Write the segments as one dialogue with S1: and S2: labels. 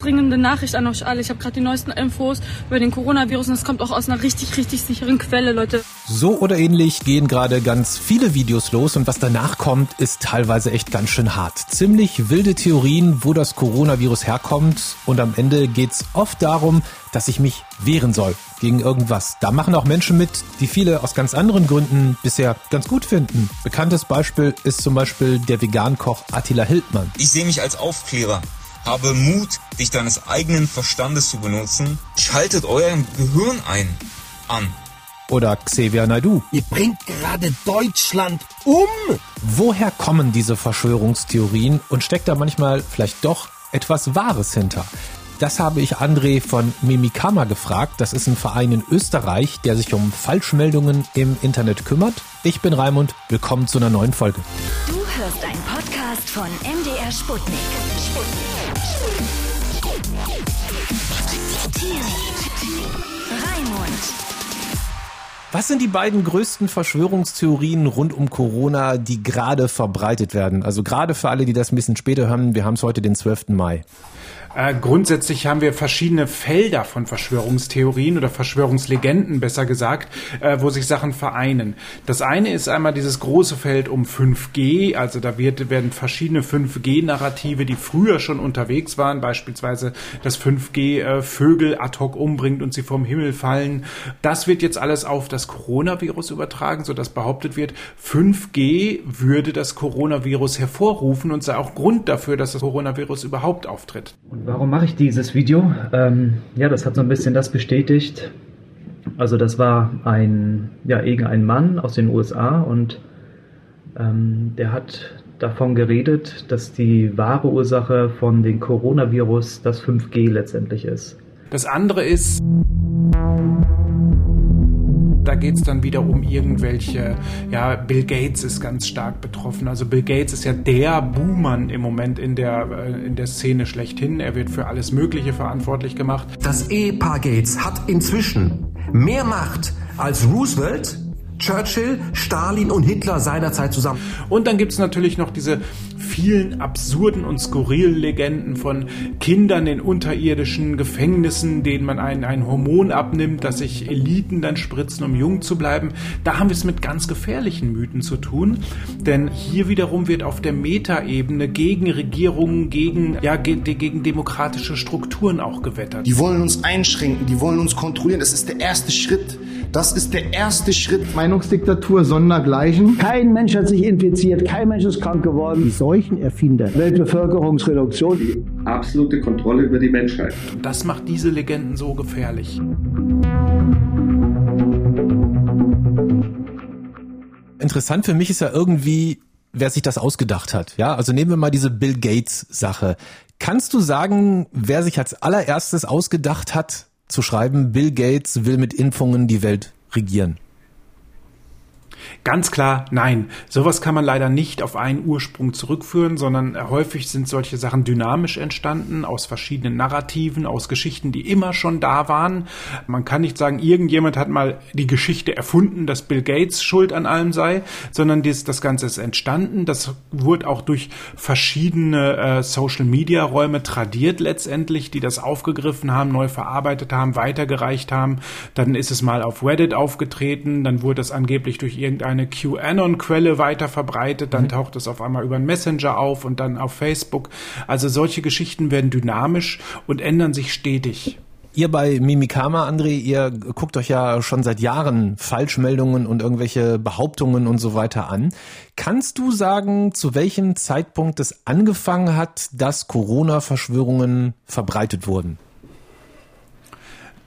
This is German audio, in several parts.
S1: Dringende Nachricht an euch alle. Ich habe gerade die neuesten Infos über den Coronavirus und es kommt auch aus einer richtig, richtig sicheren Quelle, Leute.
S2: So oder ähnlich gehen gerade ganz viele Videos los und was danach kommt, ist teilweise echt ganz schön hart. Ziemlich wilde Theorien, wo das Coronavirus herkommt und am Ende geht's oft darum, dass ich mich wehren soll gegen irgendwas. Da machen auch Menschen mit, die viele aus ganz anderen Gründen bisher ganz gut finden. Bekanntes Beispiel ist zum Beispiel der Vegankoch Attila Hildmann.
S3: Ich sehe mich als Aufklärer. Habe Mut, dich deines eigenen Verstandes zu benutzen. Schaltet euer Gehirn ein. An.
S2: Oder Xavier Naidu.
S4: Ihr bringt gerade Deutschland um.
S2: Woher kommen diese Verschwörungstheorien und steckt da manchmal vielleicht doch etwas Wahres hinter? Das habe ich André von Mimikama gefragt. Das ist ein Verein in Österreich, der sich um Falschmeldungen im Internet kümmert. Ich bin Raimund. Willkommen zu einer neuen Folge.
S5: Du hörst einen Podcast von MDR Sputnik. Raimund.
S2: Was sind die beiden größten Verschwörungstheorien rund um Corona, die gerade verbreitet werden? Also gerade für alle, die das ein bisschen später hören, wir haben es heute den 12. Mai.
S6: Äh, grundsätzlich haben wir verschiedene Felder von Verschwörungstheorien oder Verschwörungslegenden, besser gesagt, äh, wo sich Sachen vereinen. Das eine ist einmal dieses große Feld um 5G, also da wird, werden verschiedene 5G-Narrative, die früher schon unterwegs waren, beispielsweise, dass 5G äh, Vögel ad hoc umbringt und sie vom Himmel fallen. Das wird jetzt alles auf das Coronavirus übertragen, sodass behauptet wird, 5G würde das Coronavirus hervorrufen und sei auch Grund dafür, dass das Coronavirus überhaupt auftritt.
S7: Und warum mache ich dieses Video? Ähm, ja, das hat so ein bisschen das bestätigt. Also das war ein, ja, irgendein Mann aus den USA und ähm, der hat davon geredet, dass die wahre Ursache von dem Coronavirus das 5G letztendlich ist.
S6: Das andere ist, da geht es dann wieder um irgendwelche, ja, Bill Gates ist ganz stark betroffen. Also Bill Gates ist ja der Buhmann im Moment in der, äh, in der Szene schlechthin. Er wird für alles Mögliche verantwortlich gemacht.
S4: Das Ehepaar Gates hat inzwischen mehr Macht als Roosevelt, Churchill, Stalin und Hitler seinerzeit zusammen.
S6: Und dann gibt's natürlich noch diese vielen absurden und skurrilen Legenden von Kindern in unterirdischen Gefängnissen, denen man ein, ein Hormon abnimmt, das sich Eliten dann spritzen, um jung zu bleiben. Da haben wir es mit ganz gefährlichen Mythen zu tun, denn hier wiederum wird auf der Metaebene gegen Regierungen, gegen, ja, ge gegen demokratische Strukturen auch gewettert.
S8: Die wollen uns einschränken, die wollen uns kontrollieren. Das ist der erste Schritt. Das ist der erste Schritt.
S9: Meinungsdiktatur sondergleichen.
S10: Kein Mensch hat sich infiziert, kein Mensch ist krank geworden.
S9: Die Seuchenerfinder.
S10: Weltbevölkerungsreduktion.
S11: Die absolute Kontrolle über die Menschheit.
S6: Das macht diese Legenden so gefährlich.
S2: Interessant für mich ist ja irgendwie, wer sich das ausgedacht hat. Ja, also nehmen wir mal diese Bill Gates Sache. Kannst du sagen, wer sich als allererstes ausgedacht hat, zu schreiben, Bill Gates will mit Impfungen die Welt regieren?
S6: Ganz klar, nein. Sowas kann man leider nicht auf einen Ursprung zurückführen, sondern häufig sind solche Sachen dynamisch entstanden, aus verschiedenen Narrativen, aus Geschichten, die immer schon da waren. Man kann nicht sagen, irgendjemand hat mal die Geschichte erfunden, dass Bill Gates schuld an allem sei, sondern dies, das Ganze ist entstanden. Das wurde auch durch verschiedene äh, Social-Media-Räume tradiert letztendlich, die das aufgegriffen haben, neu verarbeitet haben, weitergereicht haben. Dann ist es mal auf Reddit aufgetreten, dann wurde es angeblich durch irgendeine QAnon-Quelle weiter verbreitet, dann mhm. taucht es auf einmal über einen Messenger auf und dann auf Facebook. Also solche Geschichten werden dynamisch und ändern sich stetig.
S2: Ihr bei Mimikama, André, ihr guckt euch ja schon seit Jahren Falschmeldungen und irgendwelche Behauptungen und so weiter an. Kannst du sagen, zu welchem Zeitpunkt es angefangen hat, dass Corona-Verschwörungen verbreitet wurden?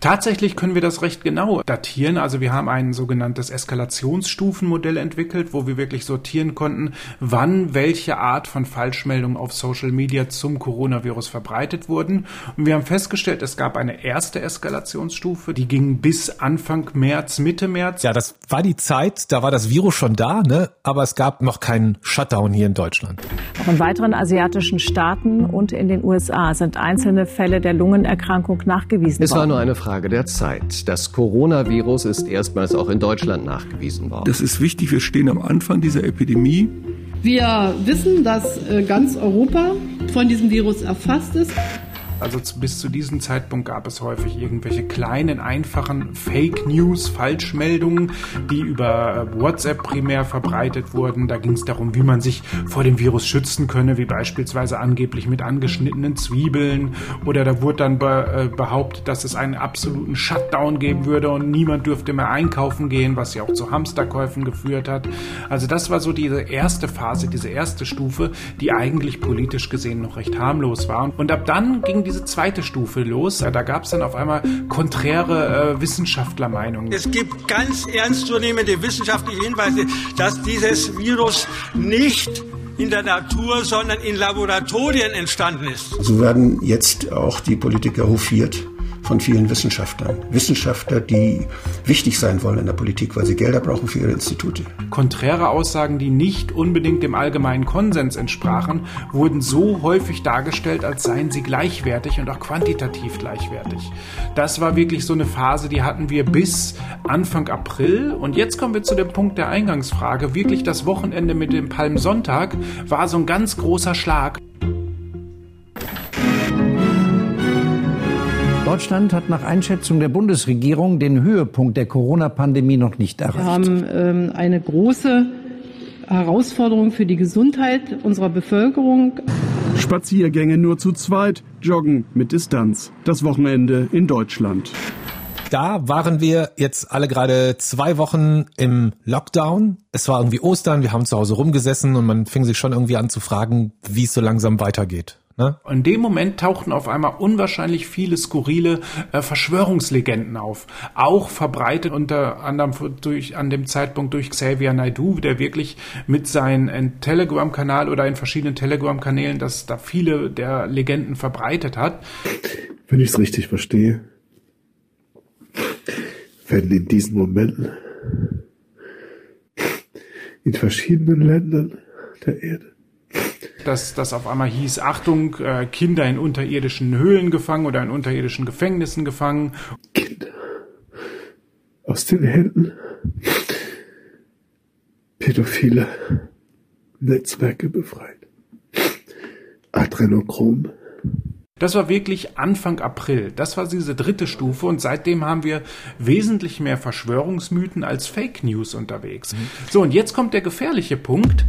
S6: Tatsächlich können wir das recht genau datieren. Also wir haben ein sogenanntes Eskalationsstufenmodell entwickelt, wo wir wirklich sortieren konnten, wann welche Art von Falschmeldungen auf Social Media zum Coronavirus verbreitet wurden. Und wir haben festgestellt, es gab eine erste Eskalationsstufe, die ging bis Anfang März, Mitte März.
S2: Ja, das war die Zeit, da war das Virus schon da, ne? aber es gab noch keinen Shutdown hier in Deutschland.
S12: Auch in weiteren asiatischen Staaten und in den USA sind einzelne Fälle der Lungenerkrankung nachgewiesen worden.
S13: Es war nur eine Frage Frage der Zeit. Das Coronavirus ist erstmals auch in Deutschland nachgewiesen worden.
S14: Das ist wichtig. Wir stehen am Anfang dieser Epidemie.
S15: Wir wissen, dass äh, ganz Europa von diesem Virus erfasst ist.
S6: Also bis zu diesem Zeitpunkt gab es häufig irgendwelche kleinen, einfachen Fake News, Falschmeldungen, die über äh, WhatsApp primär verbreitet wurden. Da ging es darum, wie man sich vor dem Virus schützen könne, wie beispielsweise angeblich mit angeschnittenen Zwiebeln. Oder da wurde dann äh, behauptet, dass es einen absoluten Shutdown geben würde und niemand dürfte mehr einkaufen gehen, was ja auch zu Hamsterkäufen geführt hat. Also das war so diese erste Phase, diese erste Stufe, die eigentlich politisch gesehen noch recht harmlos war. Und ab dann ging diese zweite Stufe los. Da gab es dann auf einmal konträre äh, Wissenschaftlermeinungen.
S15: Es gibt ganz ernstzunehmende wissenschaftliche Hinweise, dass dieses Virus nicht in der Natur, sondern in Laboratorien entstanden ist.
S16: So werden jetzt auch die Politiker hofiert von vielen Wissenschaftlern. Wissenschaftler, die wichtig sein wollen in der Politik, weil sie Gelder brauchen für ihre Institute.
S6: Konträre Aussagen, die nicht unbedingt dem allgemeinen Konsens entsprachen, wurden so häufig dargestellt, als seien sie gleichwertig und auch quantitativ gleichwertig. Das war wirklich so eine Phase, die hatten wir bis Anfang April. Und jetzt kommen wir zu dem Punkt der Eingangsfrage. Wirklich das Wochenende mit dem Palmsonntag war so ein ganz großer Schlag.
S10: Deutschland hat nach Einschätzung der Bundesregierung den Höhepunkt der Corona-Pandemie noch nicht erreicht.
S17: Wir haben ähm, eine große Herausforderung für die Gesundheit unserer Bevölkerung.
S14: Spaziergänge nur zu zweit, Joggen mit Distanz. Das Wochenende in Deutschland.
S2: Da waren wir jetzt alle gerade zwei Wochen im Lockdown. Es war irgendwie Ostern, wir haben zu Hause rumgesessen und man fing sich schon irgendwie an zu fragen, wie es so langsam weitergeht.
S6: Ne? In dem Moment tauchten auf einmal unwahrscheinlich viele skurrile äh, Verschwörungslegenden auf. Auch verbreitet unter anderem durch, an dem Zeitpunkt durch Xavier Naidu, der wirklich mit seinem Telegram-Kanal oder in verschiedenen Telegram-Kanälen, dass da viele der Legenden verbreitet hat.
S18: Wenn ich es richtig verstehe, werden in diesen Momenten in verschiedenen Ländern der Erde
S6: dass das auf einmal hieß, Achtung, äh, Kinder in unterirdischen Höhlen gefangen oder in unterirdischen Gefängnissen gefangen.
S18: Kinder aus den Händen pädophile Netzwerke befreit. Adrenochrom.
S6: Das war wirklich Anfang April. Das war diese dritte Stufe und seitdem haben wir wesentlich mehr Verschwörungsmythen als Fake News unterwegs. Mhm. So, und jetzt kommt der gefährliche Punkt.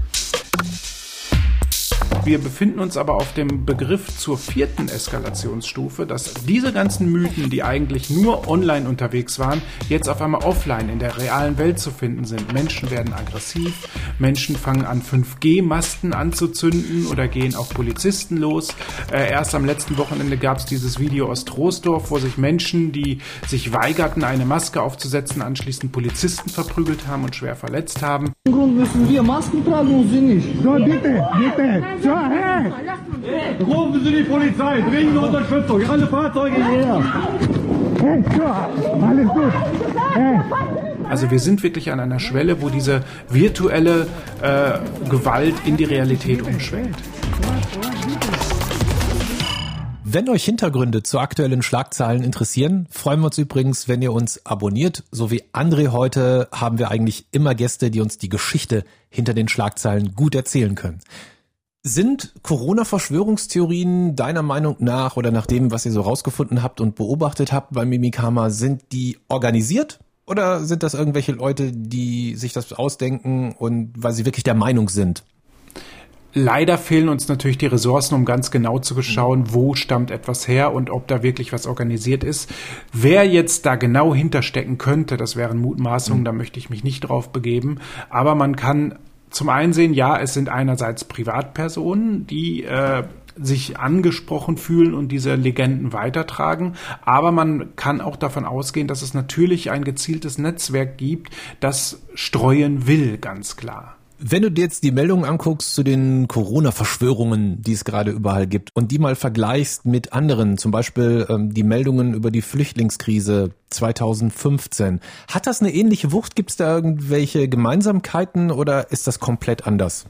S6: Wir befinden uns aber auf dem Begriff zur vierten Eskalationsstufe, dass diese ganzen Mythen, die eigentlich nur online unterwegs waren, jetzt auf einmal offline in der realen Welt zu finden sind. Menschen werden aggressiv, Menschen fangen an 5G-Masten anzuzünden oder gehen auf Polizisten los. Äh, erst am letzten Wochenende gab es dieses Video aus Troisdorf, wo sich Menschen, die sich weigerten, eine Maske aufzusetzen, anschließend Polizisten verprügelt haben und schwer verletzt haben.
S9: Grund müssen wir Masken tragen und sie nicht.
S10: So, bitte, bitte. So,
S9: hey. Rufen Sie die Polizei, dringende Unterstützung, alle Fahrzeuge hierher.
S10: Hey, so, alles gut. Hey.
S6: Also wir sind wirklich an einer Schwelle, wo diese virtuelle äh, Gewalt in die Realität umschwellt.
S2: Wenn euch Hintergründe zu aktuellen Schlagzeilen interessieren, freuen wir uns übrigens, wenn ihr uns abonniert. So wie André heute haben wir eigentlich immer Gäste, die uns die Geschichte hinter den Schlagzeilen gut erzählen können. Sind Corona-Verschwörungstheorien deiner Meinung nach oder nach dem, was ihr so rausgefunden habt und beobachtet habt bei Mimikama, sind die organisiert? Oder sind das irgendwelche Leute, die sich das ausdenken und weil sie wirklich der Meinung sind?
S6: Leider fehlen uns natürlich die Ressourcen, um ganz genau zu schauen, wo stammt etwas her und ob da wirklich was organisiert ist. Wer jetzt da genau hinterstecken könnte, das wären Mutmaßungen, mhm. da möchte ich mich nicht drauf begeben. Aber man kann zum einen sehen, ja, es sind einerseits Privatpersonen, die äh, sich angesprochen fühlen und diese Legenden weitertragen. Aber man kann auch davon ausgehen, dass es natürlich ein gezieltes Netzwerk gibt, das streuen will, ganz klar.
S2: Wenn du dir jetzt die Meldungen anguckst zu den Corona-Verschwörungen, die es gerade überall gibt, und die mal vergleichst mit anderen, zum Beispiel ähm, die Meldungen über die Flüchtlingskrise 2015, hat das eine ähnliche Wucht? Gibt es da irgendwelche Gemeinsamkeiten oder ist das komplett anders?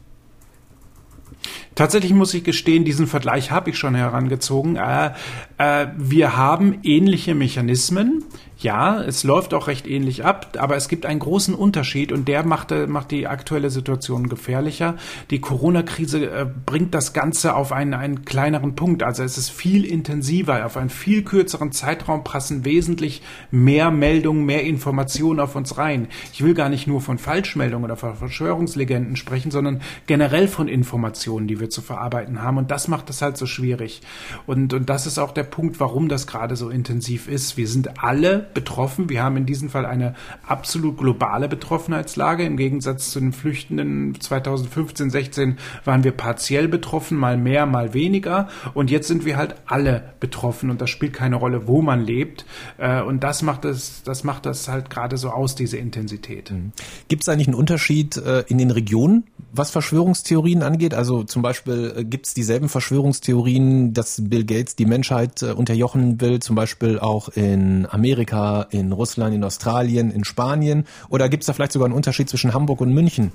S6: Tatsächlich muss ich gestehen, diesen Vergleich habe ich schon herangezogen. Äh, äh, wir haben ähnliche Mechanismen. Ja, es läuft auch recht ähnlich ab, aber es gibt einen großen Unterschied und der macht, äh, macht die aktuelle Situation gefährlicher. Die Corona-Krise äh, bringt das Ganze auf einen, einen kleineren Punkt. Also es ist viel intensiver, auf einen viel kürzeren Zeitraum passen wesentlich mehr Meldungen, mehr Informationen auf uns rein. Ich will gar nicht nur von Falschmeldungen oder von Verschwörungslegenden sprechen, sondern generell von Informationen, die wir zu verarbeiten haben. Und das macht es halt so schwierig. Und, und das ist auch der Punkt, warum das gerade so intensiv ist. Wir sind alle betroffen. Wir haben in diesem Fall eine absolut globale Betroffenheitslage. Im Gegensatz zu den Flüchtenden 2015, 16 waren wir partiell betroffen, mal mehr, mal weniger. Und jetzt sind wir halt alle betroffen und das spielt keine Rolle, wo man lebt. Äh, und das macht es, das macht das halt gerade so aus, diese Intensität. Mhm.
S2: Gibt es eigentlich einen Unterschied äh, in den Regionen, was Verschwörungstheorien angeht? Also zum Beispiel äh, gibt es dieselben Verschwörungstheorien, dass Bill Gates die Menschheit unterjochen will, zum Beispiel auch in Amerika in Russland, in Australien, in Spanien? Oder gibt es da vielleicht sogar einen Unterschied zwischen Hamburg und München?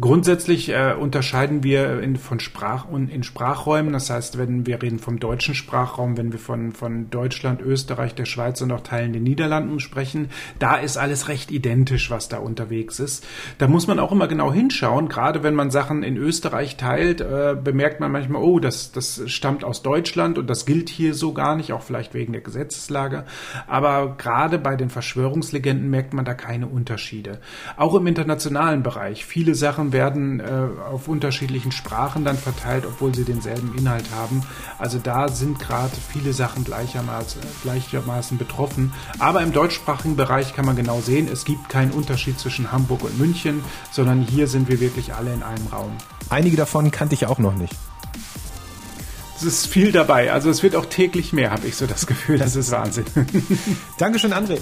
S6: Grundsätzlich äh, unterscheiden wir in, von Sprach und in Sprachräumen. Das heißt, wenn wir reden vom deutschen Sprachraum, wenn wir von, von Deutschland, Österreich, der Schweiz und auch Teilen der Niederlanden sprechen, da ist alles recht identisch, was da unterwegs ist. Da muss man auch immer genau hinschauen. Gerade wenn man Sachen in Österreich teilt, äh, bemerkt man manchmal, oh, das, das stammt aus Deutschland und das gilt hier so gar nicht, auch vielleicht wegen der Gesetzeslage. Aber gerade bei den Verschwörungslegenden merkt man da keine Unterschiede. Auch im internationalen Bereich. Viele Sachen Sachen werden äh, auf unterschiedlichen Sprachen dann verteilt, obwohl sie denselben Inhalt haben. Also da sind gerade viele Sachen gleichermaßen, gleichermaßen betroffen. Aber im deutschsprachigen Bereich kann man genau sehen, es gibt keinen Unterschied zwischen Hamburg und München, sondern hier sind wir wirklich alle in einem Raum.
S2: Einige davon kannte ich auch noch nicht.
S6: Es ist viel dabei. Also es wird auch täglich mehr, habe ich so das Gefühl. Das ist Wahnsinn.
S2: Dankeschön, André.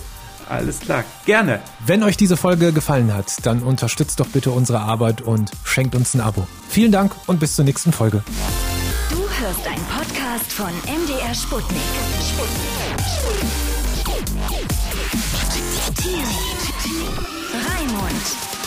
S6: Alles klar, gerne.
S2: Wenn euch diese Folge gefallen hat, dann unterstützt doch bitte unsere Arbeit und schenkt uns ein Abo. Vielen Dank und bis zur nächsten Folge.
S5: Du hörst einen Podcast von MDR Sputnik. Sputnik. Sputnik. Thiel. Raimund.